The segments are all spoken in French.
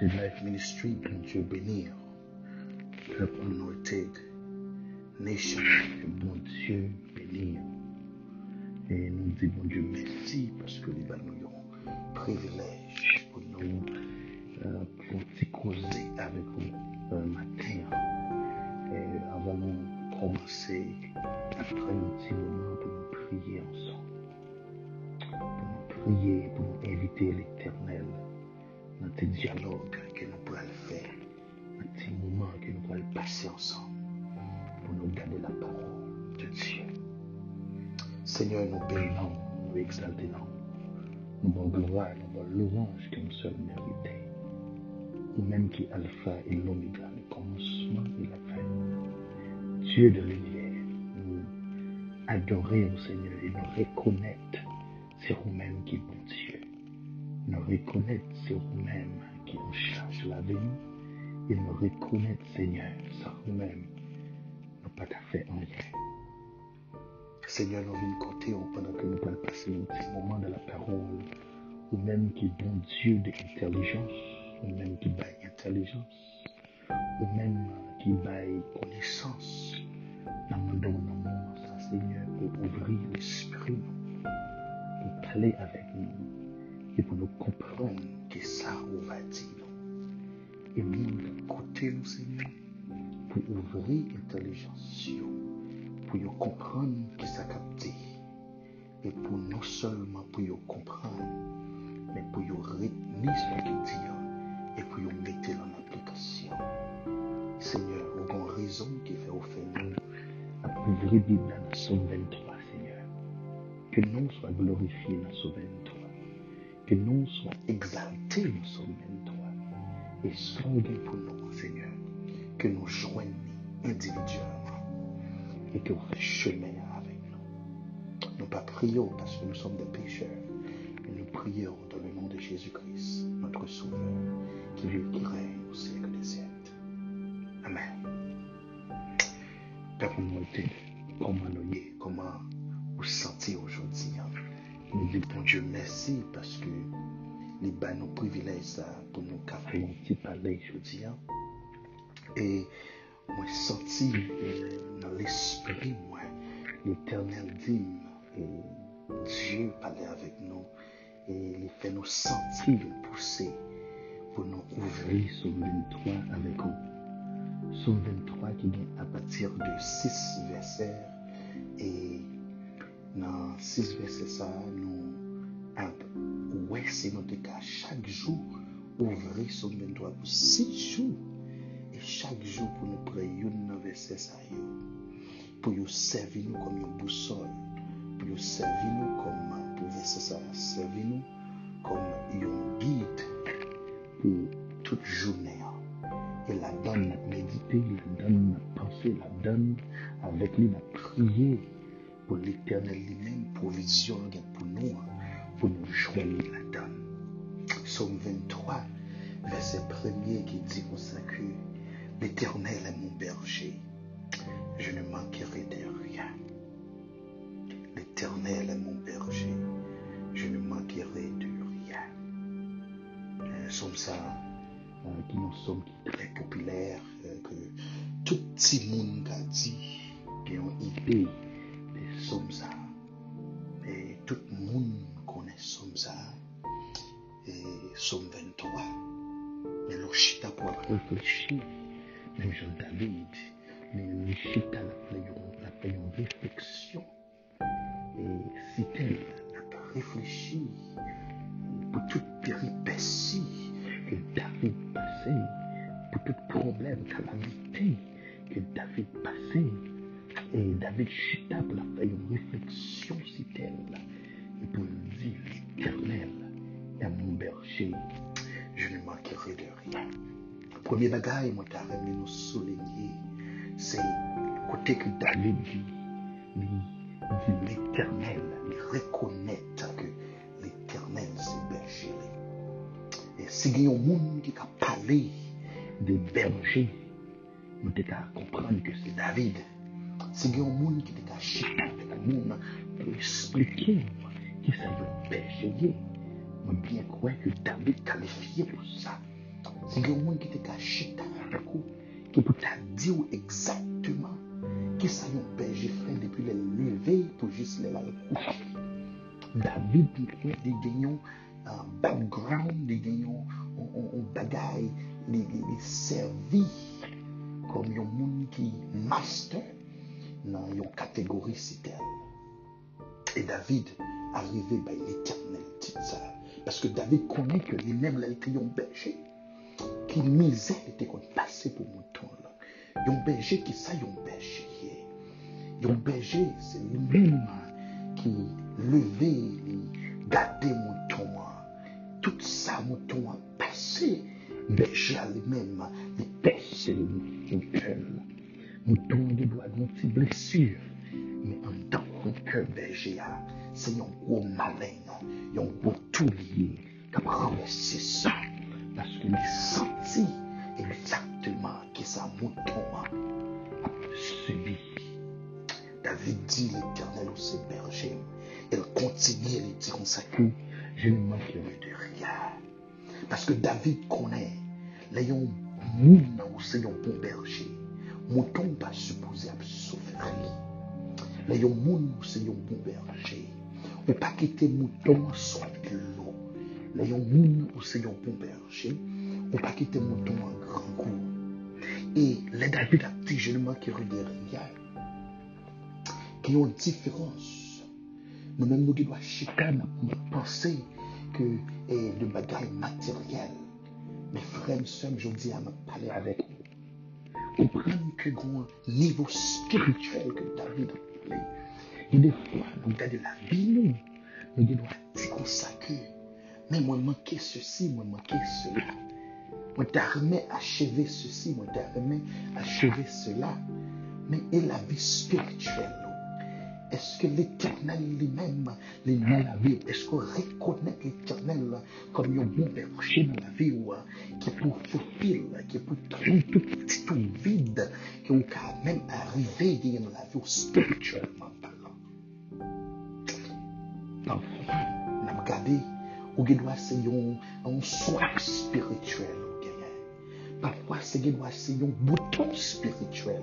Anointed Life Ministry, bon Dieu bénir. Peuple Anointed Nation, bon Dieu bénir. Et nous disons Dieu merci parce que nous avons privilège pour nous euh, pour causer avec vous un matin. Et avant de commencer, après un petit moment pour nous prier ensemble. Pour nous prier, pour nous inviter l'éternel dans tes dialogues que nous pourrons faire, dans tes moments que nous pourrons passer ensemble pour nous garder la parole de Dieu. Seigneur, nous bénissons, nous exaltons, nous bon gloire, nous bon louange que nous sommes mérités. Ou même qui alpha et l'oméga, le commencement et la fin. Dieu de l'univers, nous adorer au Seigneur et nous reconnaître c'est vous-même qui bon Dieu. Nous reconnaître c'est vous-même qui en charge la vie et nous reconnaître Seigneur, c'est vous-même, nous pas fait en rien. Seigneur, nous venons côté pendant que nous allons passer un petit moment de la parole, ou même qui est bon Dieu d'intelligence, ou même qui baille intelligence, ou même qui baille connaissance. Nous demandons ça, Seigneur, pour ouvrir l'esprit, pour parler avec nous, et pour nous comprendre que ça, on va dire. Et nous, côté, nous, Seigneur, pour ouvrir l'intelligence, pour nous comprendre qui ça capté, et pour non seulement pour nous comprendre, mais pour nous retenir ce qu'il dit, et pour nous mettre en application. Seigneur, nous avons raison qui fait au fait nous, à ouvrir la Bible dans Somme 23, Seigneur. Que nous soyons glorifiés dans Somme 23. Que nous soyons exaltés dans le Somme 23. Et soyons pour nous, Seigneur, que nous joignons individuellement et que nous fassions chemin avec nous. Nous pas prions parce que nous sommes des pécheurs, mais nous prions dans le nom de Jésus-Christ, notre Sauveur, qui et qui règne au siècle des siècles. Amen. Père comment nous est, comment vous sentez aujourd'hui. Nou di bon Diyo mersi paske li ba nou privilej sa pou nou ka fwen ki pale jodi an. E mwen senti nan l'esprit mwen l'Eternel dim e Diyo pale avek nou e li fè nou senti l'on pousse pou nou ouvri sou 23 avek ou. Sou 23 ki gen apatir de 6 verser e dans 6 versets ça, nous ouais, c'est notre cas. Chaque jour ouvrir sur 23 pour 6 jours. Et chaque jour pour nous prier un verset ça pour nous servir nous comme une boussole. Pour nous servir nous comme pour verset ça servir nous comme un guide pour toute journée. Et la donne méditer la donne penser la donne avec lui la prier pour l'éternel lui-même provision pour nous pour nous joindre la donne Somme 23 verset 1er qui dit comme ça que L'Éternel est mon berger, je ne manquerai de rien. L'Éternel est mon berger, je ne manquerai de rien. Somme ça, euh, qui nous sommes très populaires, euh, que tout petit monde a dit, qui ont idée somme ça. Et tout le monde connaît somme ça. Et somme 23. Mais le chita pour réfléchir même Jean David, mais le chita la fait une réflexion. Et si elle a réfléchi pour toute péripétie que David passait, pour tout problème, calamité que David passait, et David chita pour la faire une réflexion si elle, et pour dire l'éternel est mon berger, je ne manquerai de rien. Premier bagaille, moi, t'as ramené nous souligner, c'est côté que David dit, l'éternel, il reconnaît que l'éternel c'est berger. Et si il y a un monde qui a parlé de berger, nous devons comprendre que c'est David. Se gen yon moun ki te ka chita pe la moun pou esplike ki sa yon pejeye. Mwen bien kwe ki David kalifiye pou sa. Se gen yon moun ki te ka chita pe kou ki pou ta di ou ekzakteman ki sa yon pejeye fè depi le levey pou jis le la kouche. David di genyon background, di genyon bagay, li servi kom yon moun ki master dans une catégorie c'est Et David arrivé by l'éternel ça. Parce que David connaît que lui-même, il était un berger. Qui misère était qu'on pour mouton là. Un berger qui ça, un berger. Un berger, c'est lui-même qui levait, gardait mouton. Tout ça, mouton a passé. Berger lui-même, il pêche le mouton. Mouton, il doit avoir une blessure. Mais en tant que berger, c'est un gros malin, un gros toulier qui a renversé ça. Parce qu'il senti exactement que sa mouton a subi. David dit l'éternel au ses bergers. Il continue à dire comme ça que je ne manquerai de rien. Parce que David connaît, les moun ou c'est un bon berger. Mouton pas supposé souffrir. Les moun ou c'est un bon berger. Ou pas quitter mouton de l'eau. Là, yon moun ou c'est un bon berger. Ou pas quitter mouton en grand coup. Et les David a petit jeune qui regarde qui ont une différence. Nous-mêmes, nous devons chicane penser que eh, le bagage matériel. Mes frères et sœurs, je dis à me parler avec Comprendre que un niveau spirituel que David a parlé. Et des fois, nous regardons la vie, nous, nous devons ça que, mais moi, manqué ceci, moi, manqué cela. Moi, t'as remis achever ceci, moi, t'as remis achever cela. Mais et la vie spirituelle, est-ce que l'éternel lui-même, les dans la vie, est-ce qu'on reconnaît l'éternel comme un bon berger dans la vie, qui est pour fulfill, qui est pour tout petit vide, qui est quand même arrivé dans la vie spirituellement parfois, n'a regardé, ou doit c'est un soif spirituel, Parfois, c'est doit c'est un bouton spirituel,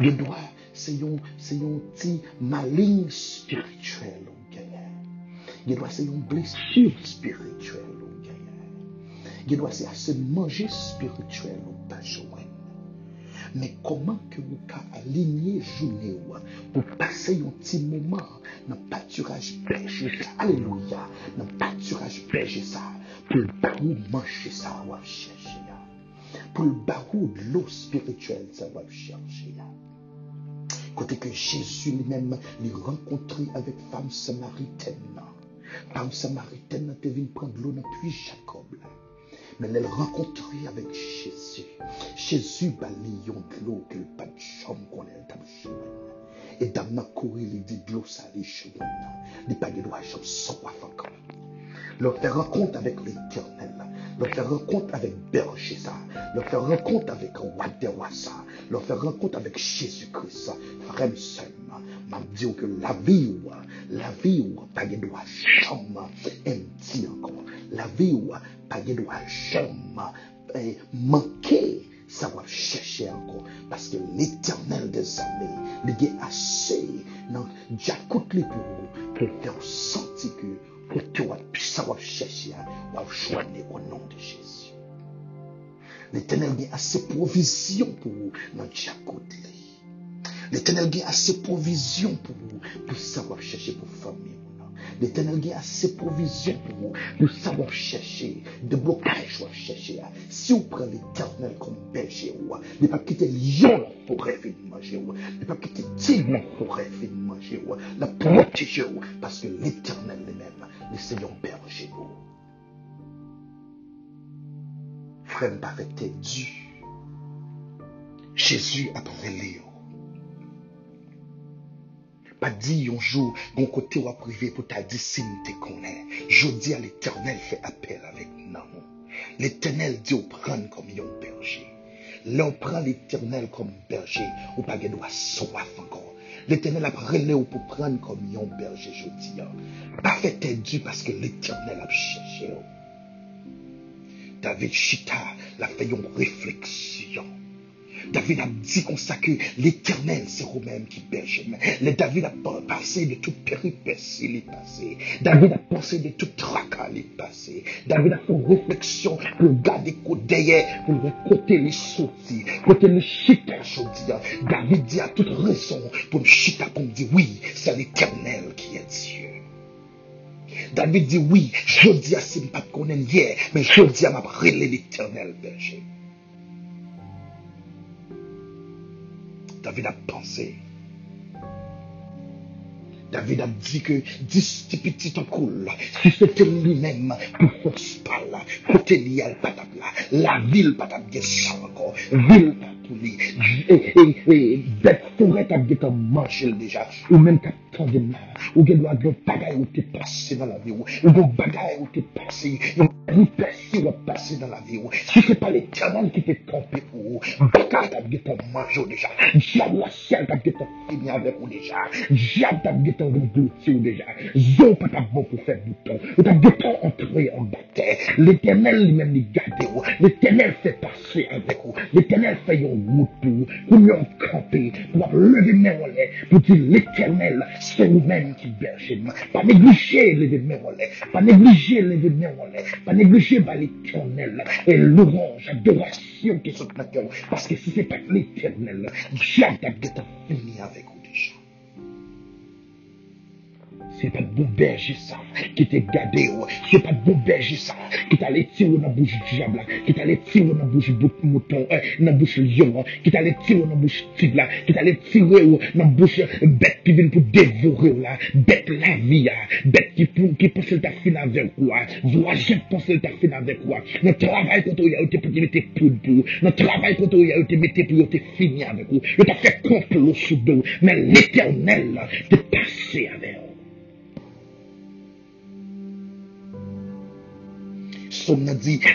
Il doit se yon, se yon ti maling spirituel ou genye. Ge dwa se yon blesur spirituel ou genye. Ge dwa se ase manje spirituel ou pa jwen. Men koman ke ou ka alinye jounen ou pou pase yon ti mouman nan paturaj peche sa, aleluya, nan paturaj peche sa, pou l'barou manche sa wap chèche ya, pou l'barou l'o spirituel sa wap chèche ya. Côté que Jésus lui-même l'a rencontré avec femme samaritaine. Femme samaritaine, elle venu prendre l'eau dans le puits Jacob. Mais elle rencontré avec Jésus. Jésus balayon de l'eau que pas de chambre qu'on est dans Et dans ma courir, il dit de l'eau salée chez moi. Il pas de droit à soif encore. Leur rencontre avec l'éternel. leur faire rencontre avec Berchessa, leur faire rencontre avec Wadewasa, leur faire rencontre avec Jésus-Christ. Frère seulement, m'a dit que la vie ou la vie ou pas de doit jamais empty encore. La vie ou pas de doit jamais manquer ça va chercher encore. Parce que l'éternel des armées, il est assez dans Jacoute pour, pour faire sentir que pour toi, ça va chercher, va choisir au nom de Jésus. L'éternel a assez provision pour vous dans Jacob. L'éternel a assez provision pour vous, pour savoir chercher pour famille. L'éternel a assez provisions pour vous, pour savoir chercher, de blocage à chercher. Si vous prenez l'éternel comme berger, ne pas quitter lion pour rêver de manger, ne pas quitter tigre pour rêver de manger, la protéger, parce que l'éternel lui-même, le Seigneur berje ou. Frem pa fète du. Jésus apan vele bon ou. Pa di yonjou, gon kote waprive pou ta disin te konen. Jodi al eternel fe apel avek nan. L'eternel di ou pran kom yon berje. Le ou pran l'eternel kom berje, ou pa gen do a soaf ankon. l'Eternel ap rele ou pou pran kom yon berje jodi an. Pa fe te du paske l'Eternel ap cheshe an. David Chita la fe yon refleksyon. David a dit comme ça que l'éternel, c'est vous-même qui berge. Le David a passé de toute péripétie, il est passé. David a pensé de tout tracas, il est passé. David a fait une réflexion pour garder côté pour côté les sorties, côté le chita, dis. David dit à toute raison pour me chita, pour me dire oui, c'est l'éternel qui est Dieu. David dit oui, je dis à ce pas connaître hier, mais je dis à m'a l'éternel berger. David a pensé. David a dit que dix petits en cool, si c'était lui-même pour force par là, côté lié la ville pas bien ça encore, ville pas pour lui, et, et, et, bête forêt a bien manger déjà, ou même t'as tant de mal, ou bagaille où t'es passé dans la vie, ou bien bagaille où t'es passé, ou personne va passer dans la si pas l'éternel qui t'est trompé pour vous, bagaille t'as bien manger déjà, diable la t'as bien fini avec vous déjà, diable t'as bien vous déjà. Zo pas bon pour faire bouton. Pas entrer en bataille. L'éternel lui-même. L'éternel fait passer avec vous. L'éternel fait un mout pou, pou yon kampe, pou ap leve men wale, pou ti l'Eternel, se ou men ki berje nou. Pa neglije leve men wale, pa neglije leve men wale, pa neglije ba l'Eternel, e l'orange, adorasyon ki sot na kèw, paske si se pa l'Eternel, jad ap geta fini avek ou. Se pat bon berje sa, ki te gade yo. Se pat bon berje sa, ki ta le tiro nan bouj diabla. Ki ta le tiro nan bouj mouton, nan bouj lion. Ki ta le tiro nan bouj tigla. Ki ta le tiro yo nan bouj bet ki vin pou devore yo la. Bet la vi ya. Bet ki pou ki pou sel ta fin avek wa. Vwa jen pou sel ta fin avek wa. Nan travay konto yo te pou te mette pou pou. Nan travay konto yo te mette pou yo te fini avek ou. Yo ta fe komplo sou do. Men l'eternel te pase avek.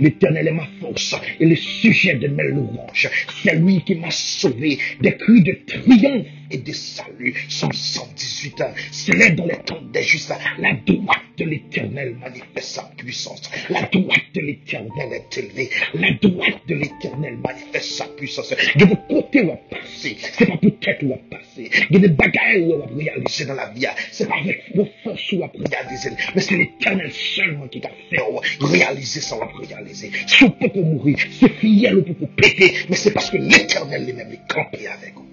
L'éternel est ma force et le sujet de mes louanges. C'est lui qui m'a sauvé des cris de triomphe et de salut. Somme 118 ans. C'est dans les temps des justes. La droite de l'éternel manifeste sa puissance. La droite de l'éternel est élevée. La droite de l'éternel manifeste sa puissance. De vos côtés va passer. C'est pas peut-être où va passer. De des bagailles où va réaliser dans la vie. C'est pas avec vos forces où va réaliser. Mais c'est l'éternel seulement qui va faire réaliser ça, va réaliser. Mourir, c'est fidèle pour péter. Mais c'est parce que l'éternel lui-même est campé avec vous.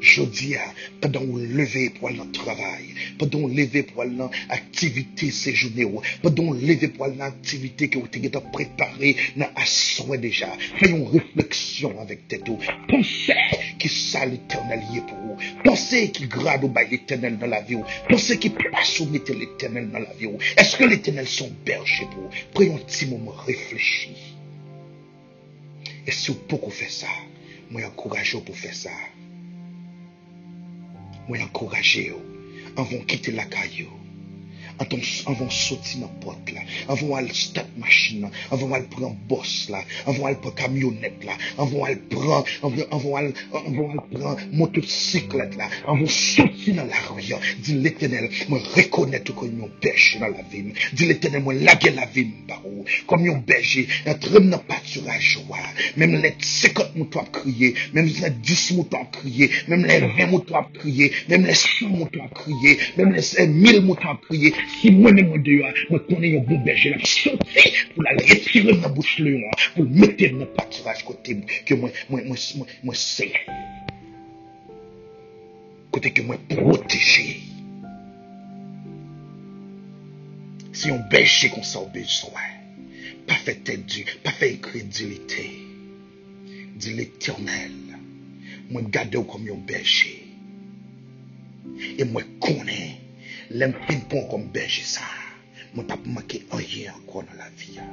jodi a, padan ou leve pou al nan travay, padan ou leve pou al nan aktivite sejoune ou, padan ou leve pou al nan aktivite ki ou te geta prepare nan aswe deja, fayon refleksyon avek tetou, ponse ki sa l'Eternel ye pou ou, ponse ki grad ou bay l'Eternel nan la vi ou, ponse ki pasou mette l'Eternel nan la vi ou, eske l'Eternel son berje pou ou, preyon ti mou mou reflechi. E sou pou kou fe sa, mwen akouraj ou pou fe sa, mwen ankoraje yo, anvon kite lakay yo, anvon soti nan pot la, anvon al step machin la, anvon al pran bos la, anvon al pran kamyonet la, anvon al pran, anvon al pran motosiklet la, anvon soti nan la vient. Dis l'éternel, moi reconnaître que nous pêche dans la vie. Dis l'éternel, moi laguer la vie, barou. Comme un berger, entre dans pâturage, Même les 50 moutons crier, même les 10 moutons crier, même les 20 moutons crier, même les 100 moutons crier, même les 1000 moutons crier. Si moi-même, moi, dehors, moi, connais un bon berger, là, sauter pour la retirer dans la bouche, pour le mettre dans le pâturage côté, que moi, moi, moi, moi, moi, c'est. kote ke mwen proteje. Se yon belche kon sa ou bezwen, pa fe tedu, pa fe ekredilite, di l'Eternel, mwen gade ou kom yon belche. E mwen konen, lem pinpon kom belche sa, mwen pa pou make oye ankon nan la viya.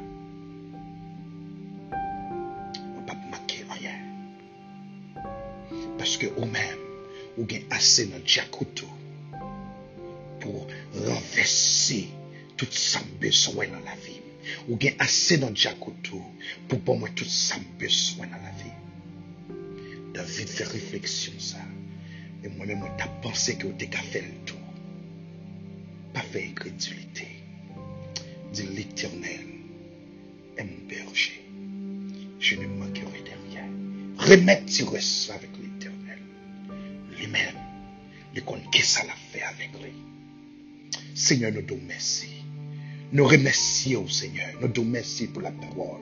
Mwen pa pou make oye. Paske ou men, ou gen ase nan diakoutou pou renvesse tout sa mbeswen nan la vi. Ou gen ase nan diakoutou pou pou mwen tout sa mbeswen nan la vi. David fè refleksyon sa. E mwen mè mwen ta panse ki ou te ka fè l'tou. Pa fè ekredulite. Di l'éternel est mon berger. Je ne manquerai de rien. Remettre tiresse avec l'éternel. Lui-même, ça l'a fait avec lui. Seigneur, nous te merci. Nous remercions au Seigneur. Nous te merci pour la parole.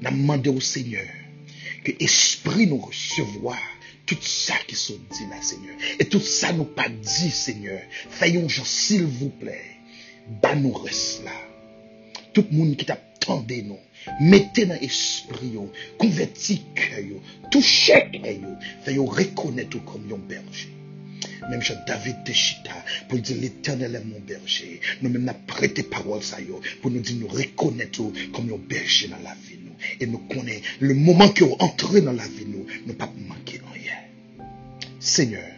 Nous demandons au Seigneur que l'Esprit nous recevoir tout ça qui sont dit là, Seigneur. Et tout ça nous pas dit, Seigneur. Faisons s'il vous plaît, bah nous reste là. Tout le monde qui t'attendait nous, mettez dans l'esprit, convertis touchez faisons reconnaître comme un berger. Même Jean David Teshita, pour dire l'éternel est mon berger. Nous même n'a prêté parole ça pour nous dire nous reconnaître comme un berger dans la vie nous. Et nous connaissons le moment que vous entrez dans la vie nous, nous pas manquer rien. Seigneur,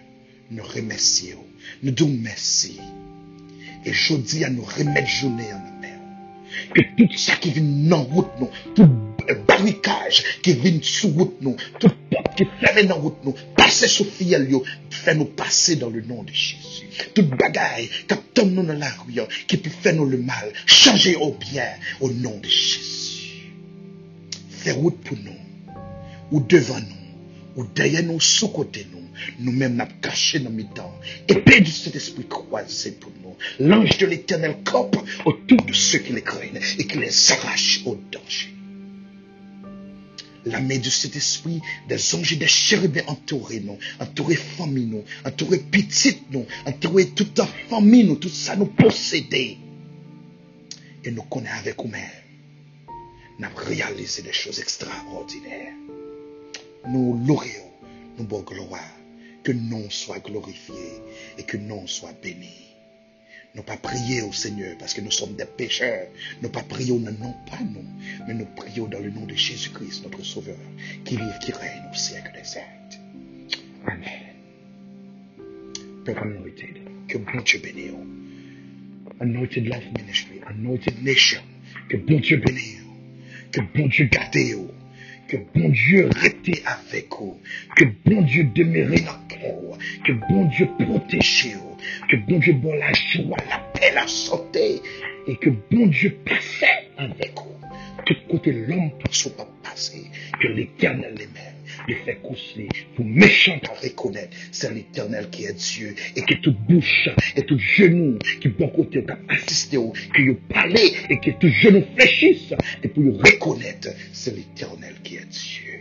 nous remercions. Nous disons merci. Et je dis à nous remettre journée en ke tout sa ki vin nan wout nou, tout barikaj ki vin sou wout nou, tout pop ki fèmè nan wout nou, pase sou fiyel yo, fè nou pase dan le nan de Jésus. Tout bagay kap tom nou nan la ruyan, ki pou fè nou le mal, chanje ou bien, ou nan de Jésus. Fè wout pou nou, ou devan nou, ou dayen nou sou kote nou, nous-mêmes nous caché dans mes. Épée de cet esprit croisé pour nous. L'ange de l'éternel campe autour de ceux qui les craignent et qui les arrache au danger. La main de cet esprit, des anges et des chérubins entourés nous, entourés famille nous, entourés petites nous, entourés toute la famille nous, tout ça nous posséder. Et nous connaissons avec nous-mêmes. Nous avons réalisé des choses extraordinaires. Nous louons, nous bon gloire. Que nom soit glorifié et que nom soit béni. Nous pas prier au Seigneur parce que nous sommes des pécheurs. Nous pas prier au nom pas nous, mais nous prions dans le nom de Jésus-Christ, notre Sauveur, qui vive, qui règne au siècle des siècles. Amen. Père anointed, que bon Dieu bénisse. Anointed Life Ministry, Anointed Nation, que bon Dieu bénisse. Que bon Dieu garde. Que bon Dieu reste avec vous. Que bon Dieu demeure dans cœur. Que bon Dieu protège vous. Que bon Dieu donne la joie, la paix, la santé. Et que bon Dieu passe avec vous. Tout côté l'homme passe pas. Que l'éternel lui-même lui fait coucher pour méchant à reconnaître. C'est l'éternel qui est Dieu. Et que toute bouche et tout genou qui bon côté t'a assisté que vous parlez et que tout genou fléchisse. Et pour reconnaître, c'est l'éternel qui est Dieu.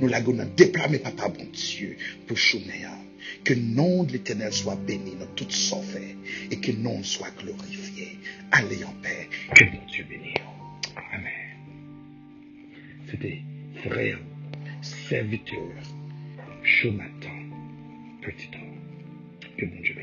Nous l'avons déplacé, papa, bon Dieu, pour Chounéa. Que le nom de l'éternel soit béni dans toute son fait et que nom soit glorifié. Allez en paix. Que mon Dieu bénisse. Amen. C'était frère, serviteur, Jonathan, petit homme. Que mon Dieu